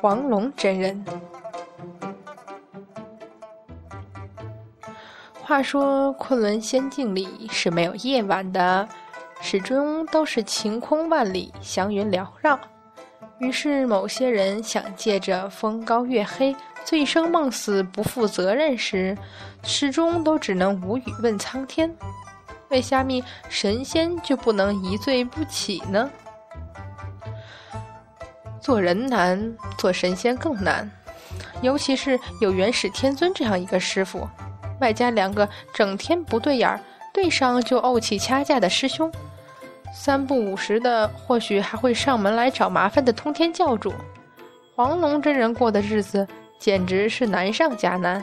黄龙真人。话说昆仑仙境里是没有夜晚的，始终都是晴空万里，祥云缭绕。于是某些人想借着风高月黑、醉生梦死、不负责任时，始终都只能无语问苍天：为虾米神仙就不能一醉不起呢？做人难，做神仙更难，尤其是有元始天尊这样一个师傅。外加两个整天不对眼儿，对上就怄气掐架的师兄，三不五时的，或许还会上门来找麻烦的通天教主。黄龙真人过的日子简直是难上加难。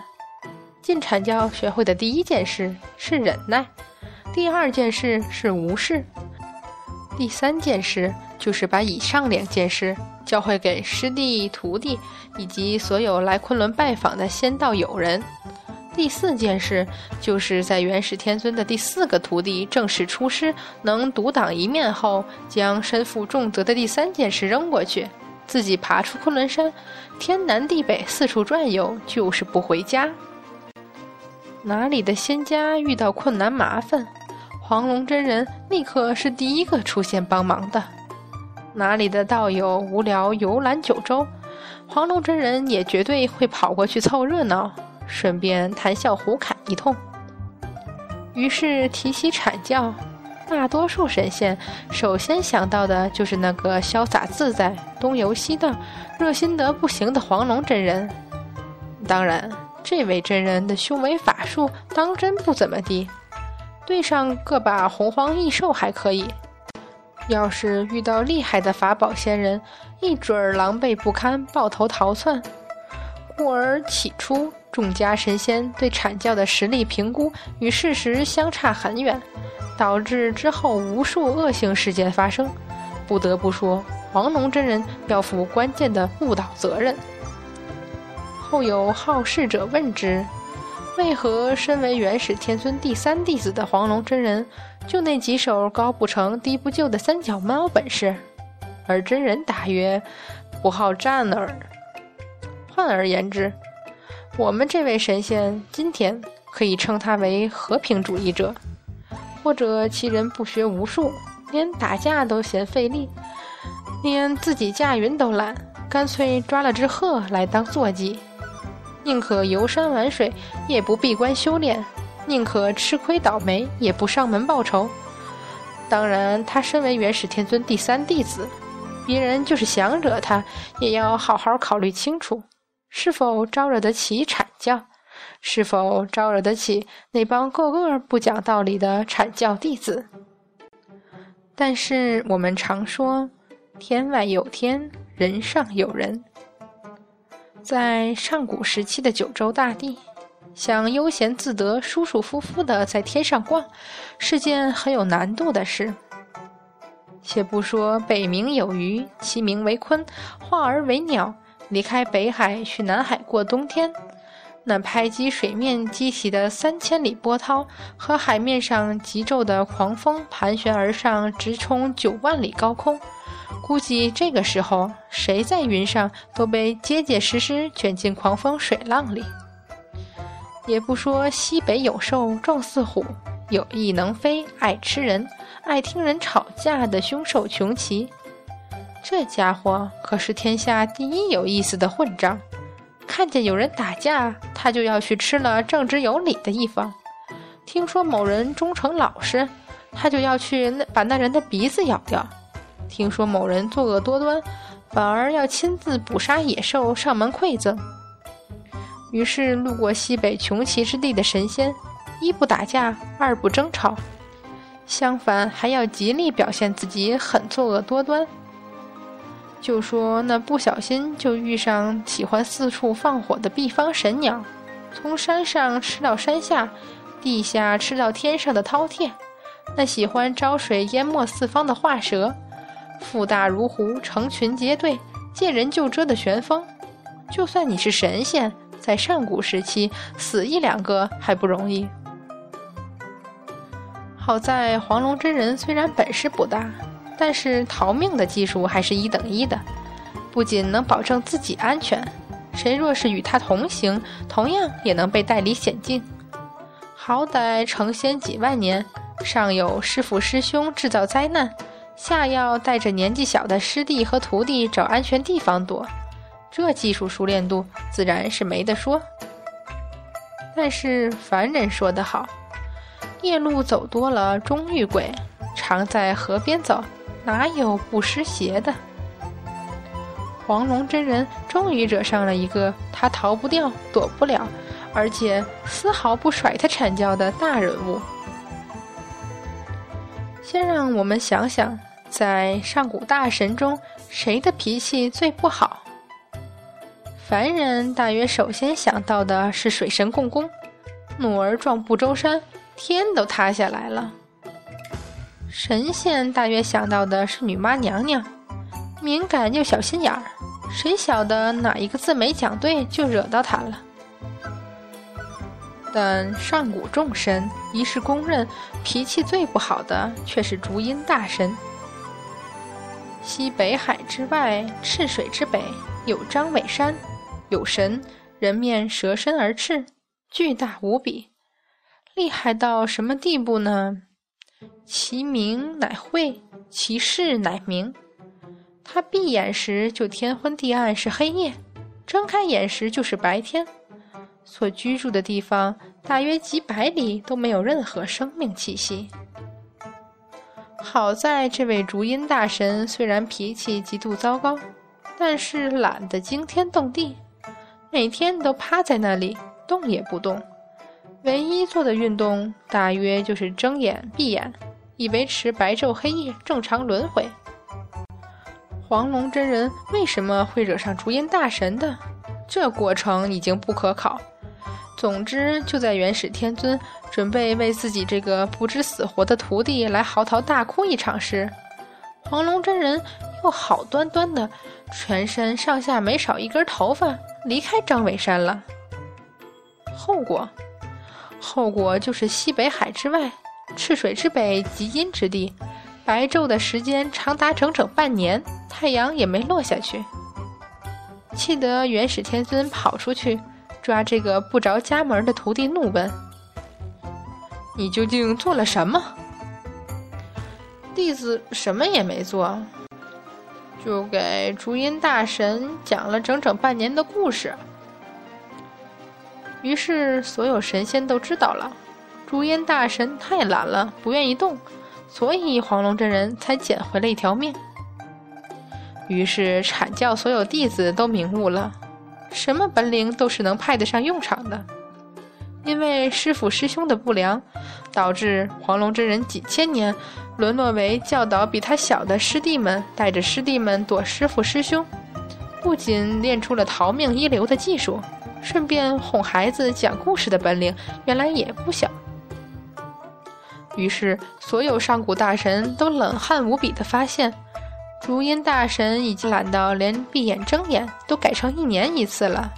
进阐教学会的第一件事是忍耐，第二件事是无视，第三件事就是把以上两件事教会给师弟、徒弟以及所有来昆仑拜访的仙道友人。第四件事，就是在元始天尊的第四个徒弟正式出师，能独当一面后，将身负重责的第三件事扔过去，自己爬出昆仑山，天南地北四处转悠，就是不回家。哪里的仙家遇到困难麻烦，黄龙真人立刻是第一个出现帮忙的；哪里的道友无聊游览九州，黄龙真人也绝对会跑过去凑热闹。顺便谈笑胡侃一通。于是提起阐教，大多数神仙首先想到的就是那个潇洒自在、东游西荡、热心得不行的黄龙真人。当然，这位真人的修为法术当真不怎么地，对上个把洪荒异兽还可以。要是遇到厉害的法宝仙人，一准儿狼狈不堪，抱头逃窜。故而起初。众家神仙对阐教的实力评估与事实相差很远，导致之后无数恶性事件发生。不得不说，黄龙真人要负关键的误导责任。后有好事者问之：“为何身为元始天尊第三弟子的黄龙真人，就那几手高不成低不就的三脚猫本事？”而真人答曰：“不好战耳。”换而言之。我们这位神仙今天可以称他为和平主义者，或者其人不学无术，连打架都嫌费力，连自己驾云都懒，干脆抓了只鹤来当坐骑，宁可游山玩水，也不闭关修炼；宁可吃亏倒霉，也不上门报仇。当然，他身为元始天尊第三弟子，别人就是想惹他，也要好好考虑清楚。是否招惹得起阐教？是否招惹得起那帮个个不讲道理的阐教弟子？但是我们常说，天外有天，人上有人。在上古时期的九州大地，想悠闲自得、舒舒服服的在天上逛，是件很有难度的事。且不说北冥有鱼，其名为鲲，化而为鸟。离开北海去南海过冬天，那拍击水面激起的三千里波涛，和海面上急骤的狂风盘旋而上，直冲九万里高空。估计这个时候，谁在云上都被结结实实卷进狂风水浪里。也不说西北有兽壮似虎，有翼能飞，爱吃人，爱听人吵架的凶兽穷奇。这家伙可是天下第一有意思的混账，看见有人打架，他就要去吃了正直有理的一方；听说某人忠诚老实，他就要去把那人的鼻子咬掉；听说某人作恶多端，反而要亲自捕杀野兽上门馈赠。于是，路过西北穷奇之地的神仙，一不打架，二不争吵，相反还要极力表现自己很作恶多端。就说那不小心就遇上喜欢四处放火的毕方神鸟，从山上吃到山下，地下吃到天上的饕餮；那喜欢招水淹没四方的画蛇，腹大如壶，成群结队，见人就蛰的旋风。就算你是神仙，在上古时期死一两个还不容易。好在黄龙真人虽然本事不大。但是逃命的技术还是一等一的，不仅能保证自己安全，谁若是与他同行，同样也能被带离险境。好歹成仙几万年，上有师傅师兄制造灾难，下要带着年纪小的师弟和徒弟找安全地方躲，这技术熟练度自然是没得说。但是凡人说得好，夜路走多了终遇鬼，常在河边走，哪有不湿鞋的？黄龙真人终于惹上了一个他逃不掉、躲不了，而且丝毫不甩他阐教的大人物。先让我们想想，在上古大神中，谁的脾气最不好？凡人大约首先想到的是水神共工，怒而撞不周山，天都塌下来了。神仙大约想到的是女娲娘娘，敏感又小心眼儿，谁晓得哪一个字没讲对就惹到她了。但上古众神一是公认脾气最不好的，却是竹阴大神。西北海之外，赤水之北有张尾山。有神，人面蛇身而赤，巨大无比，厉害到什么地步呢？其名乃晦，其势乃明。他闭眼时就天昏地暗是黑夜，睁开眼时就是白天。所居住的地方大约几百里都没有任何生命气息。好在这位竹阴大神虽然脾气极度糟糕，但是懒得惊天动地。每天都趴在那里动也不动，唯一做的运动大约就是睁眼闭眼，以维持白昼黑夜正常轮回。黄龙真人为什么会惹上竹音大神的？这过程已经不可考。总之，就在元始天尊准备为自己这个不知死活的徒弟来嚎啕大哭一场时，黄龙真人又好端端的，全身上下没少一根头发。离开张尾山了，后果，后果就是西北海之外，赤水之北极阴之地，白昼的时间长达整整半年，太阳也没落下去。气得元始天尊跑出去抓这个不着家门的徒弟，怒问：“你究竟做了什么？”弟子什么也没做。就给竹音大神讲了整整半年的故事，于是所有神仙都知道了，竹音大神太懒了，不愿意动，所以黄龙真人才捡回了一条命。于是阐教所有弟子都明悟了，什么本领都是能派得上用场的，因为师傅师兄的不良，导致黄龙真人几千年。沦落为教导比他小的师弟们，带着师弟们躲师傅师兄，不仅练出了逃命一流的技术，顺便哄孩子讲故事的本领原来也不小。于是，所有上古大神都冷汗无比地发现，竹音大神已经懒到连闭眼睁眼都改成一年一次了，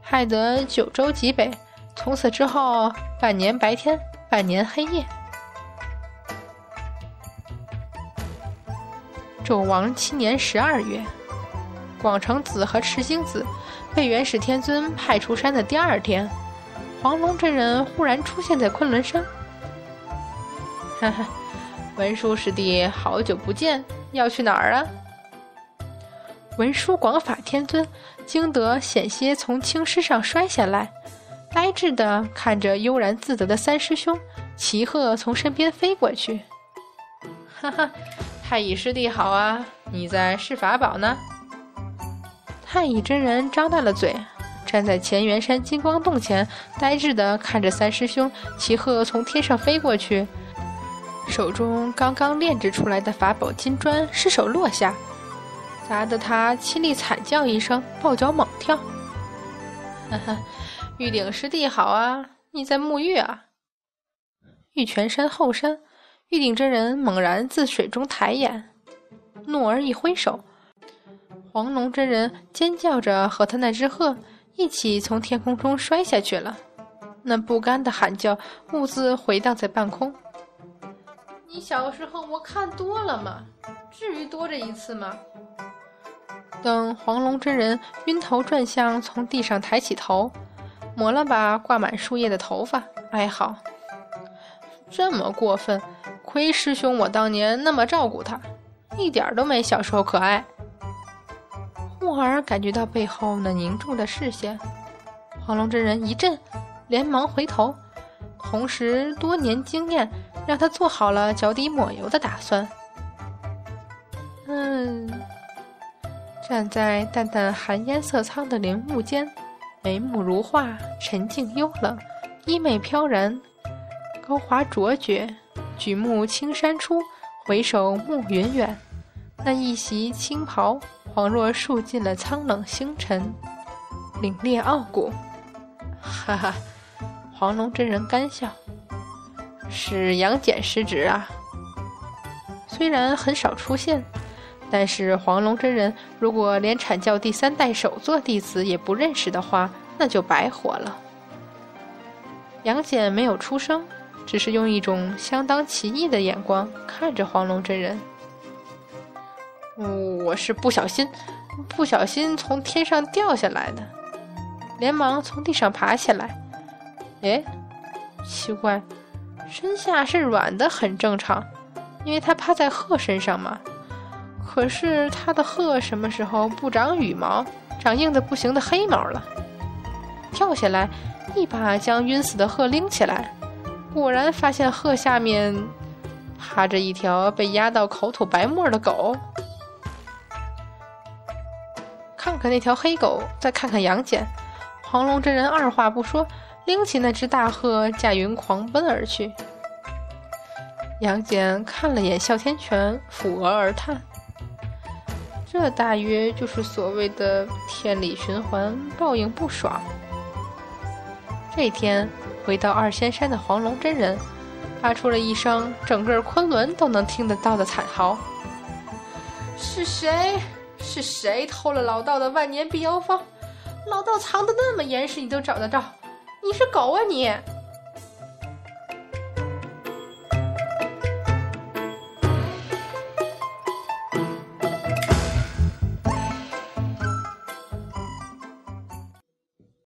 害得九州极北从此之后半年白天，半年黑夜。纣王七年十二月，广成子和赤精子被元始天尊派出山的第二天，黄龙真人忽然出现在昆仑山。哈哈，文殊师弟，好久不见，要去哪儿啊？文殊广法天尊惊得险些从青狮上摔下来，呆滞地看着悠然自得的三师兄，齐鹤从身边飞过去。哈哈。太乙师弟好啊，你在试法宝呢？太乙真人张大了嘴，站在乾元山金光洞前，呆滞地看着三师兄齐鹤从天上飞过去，手中刚刚炼制出来的法宝金砖失手落下，砸得他凄厉惨叫一声，抱脚猛跳。哈哈，玉鼎师弟好啊，你在沐浴啊？玉泉山后山。玉鼎真人猛然自水中抬眼，怒而一挥手，黄龙真人尖叫着和他那只鹤一起从天空中摔下去了。那不甘的喊叫兀自回荡在半空。你小时候我看多了吗？至于多这一次吗？等黄龙真人晕头转向，从地上抬起头，抹了把挂满树叶的头发，哀嚎：“这么过分，亏师兄我当年那么照顾他，一点都没小时候可爱。”木儿感觉到背后那凝重的视线，黄龙真人一震，连忙回头，同时多年经验让他做好了脚底抹油的打算。嗯。站在淡淡寒烟色苍的陵墓间，眉目如画，沉静幽冷，衣袂飘然，高华卓绝。举目青山出，回首暮云远。那一袭青袍，恍若数尽了苍冷星辰，凛冽傲骨。哈哈，黄龙真人干笑：“是杨戬失职啊。虽然很少出现。”但是黄龙真人如果连阐教第三代首座弟子也不认识的话，那就白活了。杨戬没有出声，只是用一种相当奇异的眼光看着黄龙真人。我是不小心，不小心从天上掉下来的，连忙从地上爬起来。哎，奇怪，身下是软的，很正常，因为他趴在鹤身上嘛。可是他的鹤什么时候不长羽毛，长硬的不行的黑毛了？跳下来，一把将晕死的鹤拎起来，果然发现鹤下面趴着一条被压到口吐白沫的狗。看看那条黑狗，再看看杨戬，黄龙真人二话不说，拎起那只大鹤，驾云狂奔而去。杨戬看了眼哮天犬，抚额而叹。这大约就是所谓的天理循环，报应不爽。这天回到二仙山的黄龙真人，发出了一声整个昆仑都能听得到的惨嚎：“是谁？是谁偷了老道的万年辟妖方？老道藏的那么严实，你都找得到？你是狗啊你！”